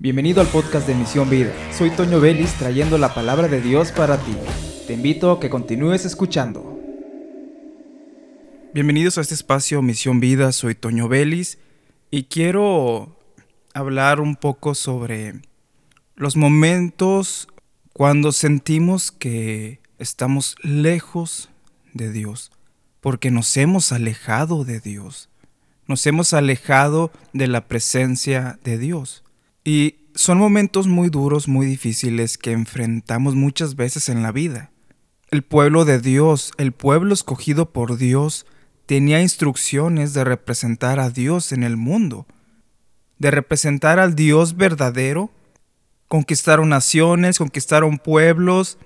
Bienvenido al podcast de Misión Vida. Soy Toño Vélez trayendo la palabra de Dios para ti. Te invito a que continúes escuchando. Bienvenidos a este espacio Misión Vida. Soy Toño Vélez y quiero hablar un poco sobre los momentos cuando sentimos que estamos lejos de Dios, porque nos hemos alejado de Dios, nos hemos alejado de la presencia de Dios. Y son momentos muy duros, muy difíciles que enfrentamos muchas veces en la vida. El pueblo de Dios, el pueblo escogido por Dios, tenía instrucciones de representar a Dios en el mundo, de representar al Dios verdadero. Conquistaron naciones, conquistaron pueblos,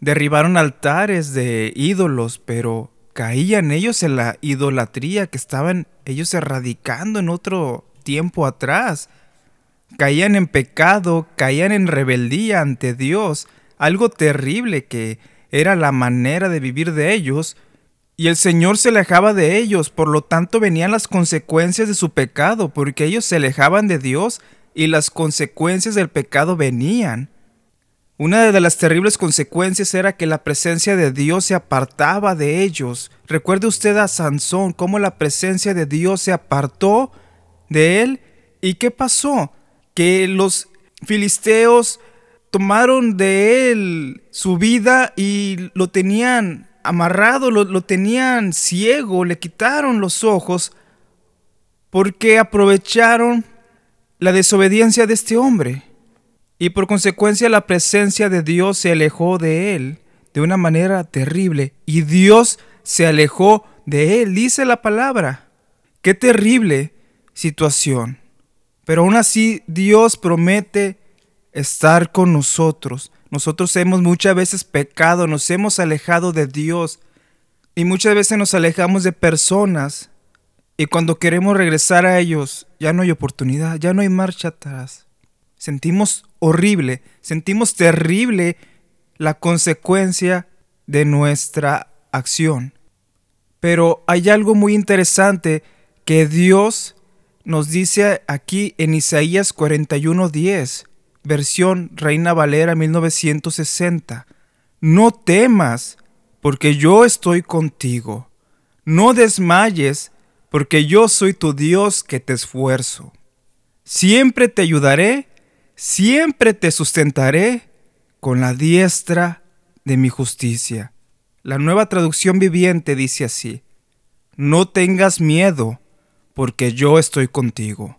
derribaron altares de ídolos, pero caían ellos en la idolatría que estaban ellos erradicando en otro tiempo atrás caían en pecado, caían en rebeldía ante Dios, algo terrible que era la manera de vivir de ellos, y el Señor se alejaba de ellos, por lo tanto venían las consecuencias de su pecado, porque ellos se alejaban de Dios y las consecuencias del pecado venían. Una de las terribles consecuencias era que la presencia de Dios se apartaba de ellos. Recuerde usted a Sansón, cómo la presencia de Dios se apartó de él. ¿Y qué pasó? Que los filisteos tomaron de él su vida y lo tenían amarrado, lo, tenían ciego, le quitaron los ojos porque aprovecharon la desobediencia de este hombre. Y por consecuencia la presencia de Dios se alejó de él de una manera terrible. Y Dios se alejó de él, dice la palabra. Qué terrible situación. Pero aún así Dios promete estar con nosotros. Nosotros hemos muchas veces pecado, nos hemos alejado de Dios y muchas veces nos alejamos de personas y cuando queremos regresar a ellos ya no hay oportunidad, ya no hay marcha atrás. Sentimos horrible, sentimos terrible la consecuencia de nuestra acción. Pero hay algo muy interesante que Dios nos dice aquí en Isaías 41:10, versión Reina Valera 1960, no temas, porque yo estoy contigo. No desmayes, porque yo soy tu Dios que te esfuerzo. Siempre te ayudaré, siempre te sustentaré con la diestra de mi justicia. La nueva traducción viviente dice así, no tengas miedo, porque yo estoy contigo.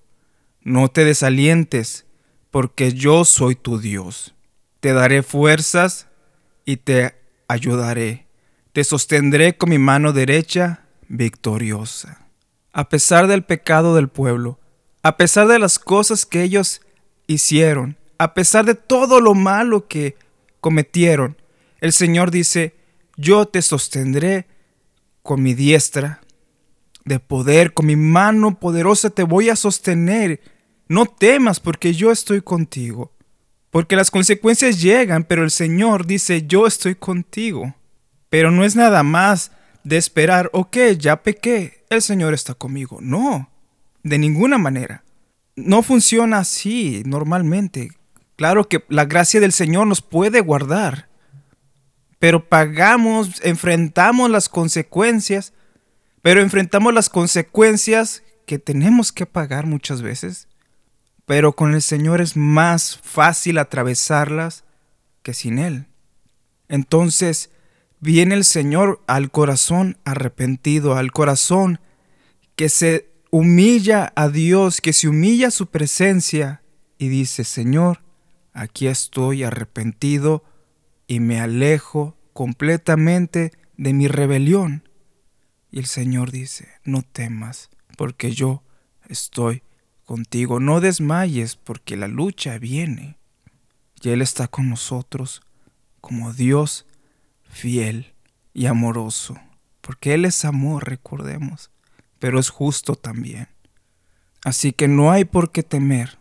No te desalientes, porque yo soy tu Dios. Te daré fuerzas y te ayudaré. Te sostendré con mi mano derecha victoriosa. A pesar del pecado del pueblo, a pesar de las cosas que ellos hicieron, a pesar de todo lo malo que cometieron, el Señor dice, yo te sostendré con mi diestra de poder, con mi mano poderosa te voy a sostener. No temas porque yo estoy contigo. Porque las consecuencias llegan, pero el Señor dice, yo estoy contigo. Pero no es nada más de esperar, ok, ya pequé, el Señor está conmigo. No, de ninguna manera. No funciona así normalmente. Claro que la gracia del Señor nos puede guardar, pero pagamos, enfrentamos las consecuencias pero enfrentamos las consecuencias que tenemos que pagar muchas veces. Pero con el Señor es más fácil atravesarlas que sin Él. Entonces viene el Señor al corazón arrepentido, al corazón que se humilla a Dios, que se humilla a su presencia y dice, Señor, aquí estoy arrepentido y me alejo completamente de mi rebelión. Y el Señor dice, no temas, porque yo estoy contigo. No desmayes, porque la lucha viene. Y Él está con nosotros como Dios fiel y amoroso. Porque Él es amor, recordemos, pero es justo también. Así que no hay por qué temer.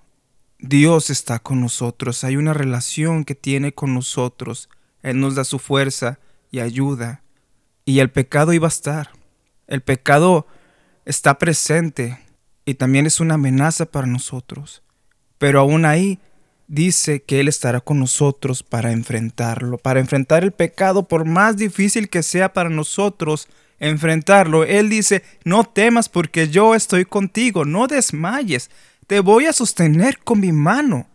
Dios está con nosotros, hay una relación que tiene con nosotros. Él nos da su fuerza y ayuda. Y el pecado iba a estar. El pecado está presente y también es una amenaza para nosotros. Pero aún ahí dice que Él estará con nosotros para enfrentarlo, para enfrentar el pecado, por más difícil que sea para nosotros enfrentarlo. Él dice, no temas porque yo estoy contigo, no desmayes, te voy a sostener con mi mano.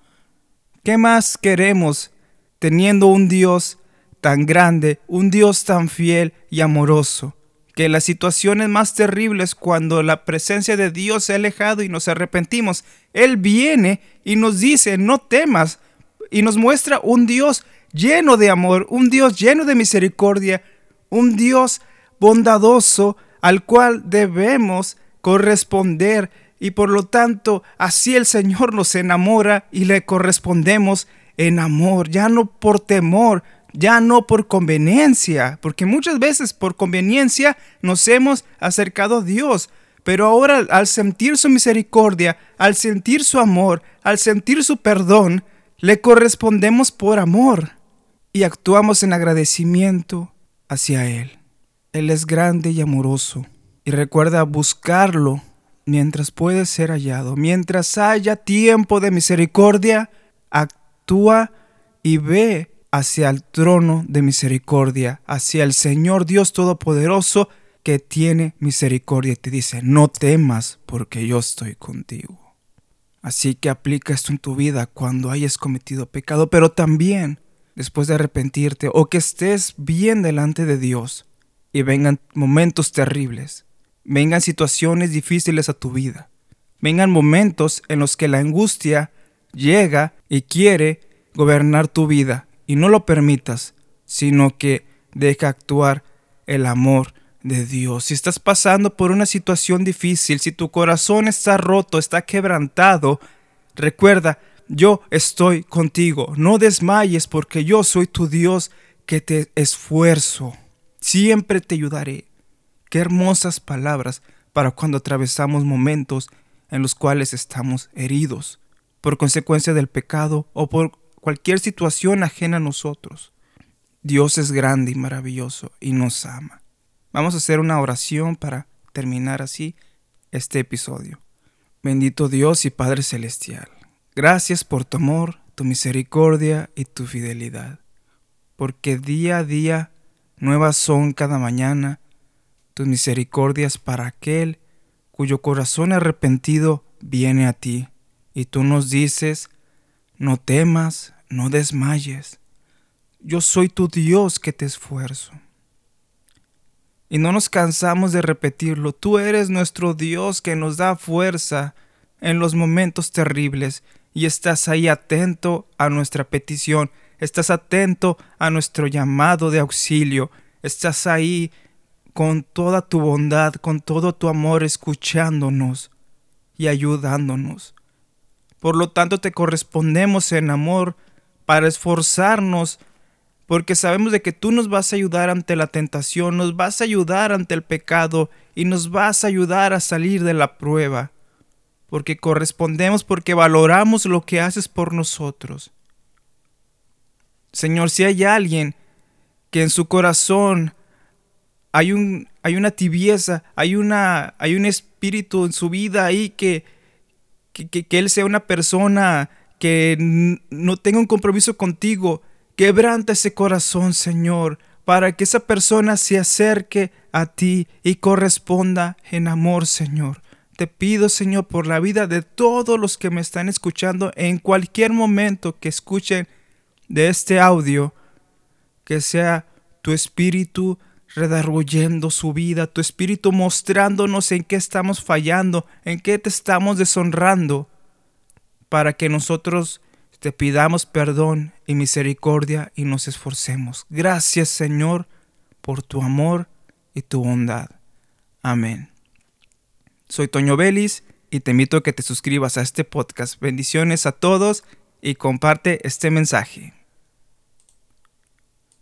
¿Qué más queremos teniendo un Dios tan grande, un Dios tan fiel y amoroso? Que las situaciones más terribles cuando la presencia de Dios se ha alejado y nos arrepentimos, Él viene y nos dice, no temas, y nos muestra un Dios lleno de amor, un Dios lleno de misericordia, un Dios bondadoso al cual debemos corresponder. Y por lo tanto así el Señor nos enamora y le correspondemos en amor, ya no por temor, ya no por conveniencia, porque muchas veces por conveniencia nos hemos acercado a Dios, pero ahora al sentir su misericordia, al sentir su amor, al sentir su perdón, le correspondemos por amor y actuamos en agradecimiento hacia Él. Él es grande y amoroso y recuerda buscarlo mientras puede ser hallado. Mientras haya tiempo de misericordia, actúa y ve hacia el trono de misericordia, hacia el Señor Dios Todopoderoso que tiene misericordia y te dice, no temas porque yo estoy contigo. Así que aplica esto en tu vida cuando hayas cometido pecado, pero también después de arrepentirte o que estés bien delante de Dios y vengan momentos terribles, vengan situaciones difíciles a tu vida, vengan momentos en los que la angustia llega y quiere gobernar tu vida y no lo permitas, sino que deja actuar el amor de Dios. Si estás pasando por una situación difícil, si tu corazón está roto, está quebrantado, recuerda, yo estoy contigo. No desmayes porque yo soy tu Dios que te esfuerzo. Siempre te ayudaré. Qué hermosas palabras para cuando atravesamos momentos en los cuales estamos heridos por consecuencia del pecado o por cualquier situación ajena a nosotros. Dios es grande y maravilloso y nos ama. Vamos a hacer una oración para terminar así este episodio. Bendito Dios y Padre Celestial, gracias por tu amor, tu misericordia y tu fidelidad, porque día a día nuevas son cada mañana tus misericordias para aquel cuyo corazón arrepentido viene a ti, y tú nos dices, no temas, no desmayes. Yo soy tu Dios que te esfuerzo. Y no nos cansamos de repetirlo, tú eres nuestro Dios que nos da fuerza en los momentos terribles y estás ahí atento a nuestra petición, estás atento a nuestro llamado de auxilio, estás ahí con toda tu bondad, con todo tu amor, escuchándonos y ayudándonos. Por lo tanto, te correspondemos en amor para esforzarnos, porque sabemos de que tú nos vas a ayudar ante la tentación, nos vas a ayudar ante el pecado y nos vas a ayudar a salir de la prueba, porque correspondemos, porque valoramos lo que haces por nosotros. Señor, si hay alguien que en su corazón hay, un, hay una tibieza, hay, una, hay un espíritu en su vida ahí que, que, que él sea una persona que no tenga un compromiso contigo. Quebranta ese corazón, Señor, para que esa persona se acerque a ti y corresponda en amor, Señor. Te pido, Señor, por la vida de todos los que me están escuchando en cualquier momento que escuchen de este audio, que sea tu espíritu redarguyendo su vida, tu espíritu mostrándonos en qué estamos fallando, en qué te estamos deshonrando para que nosotros te pidamos perdón y misericordia y nos esforcemos. Gracias Señor por tu amor y tu bondad. Amén. Soy Toño Vélez y te invito a que te suscribas a este podcast. Bendiciones a todos y comparte este mensaje.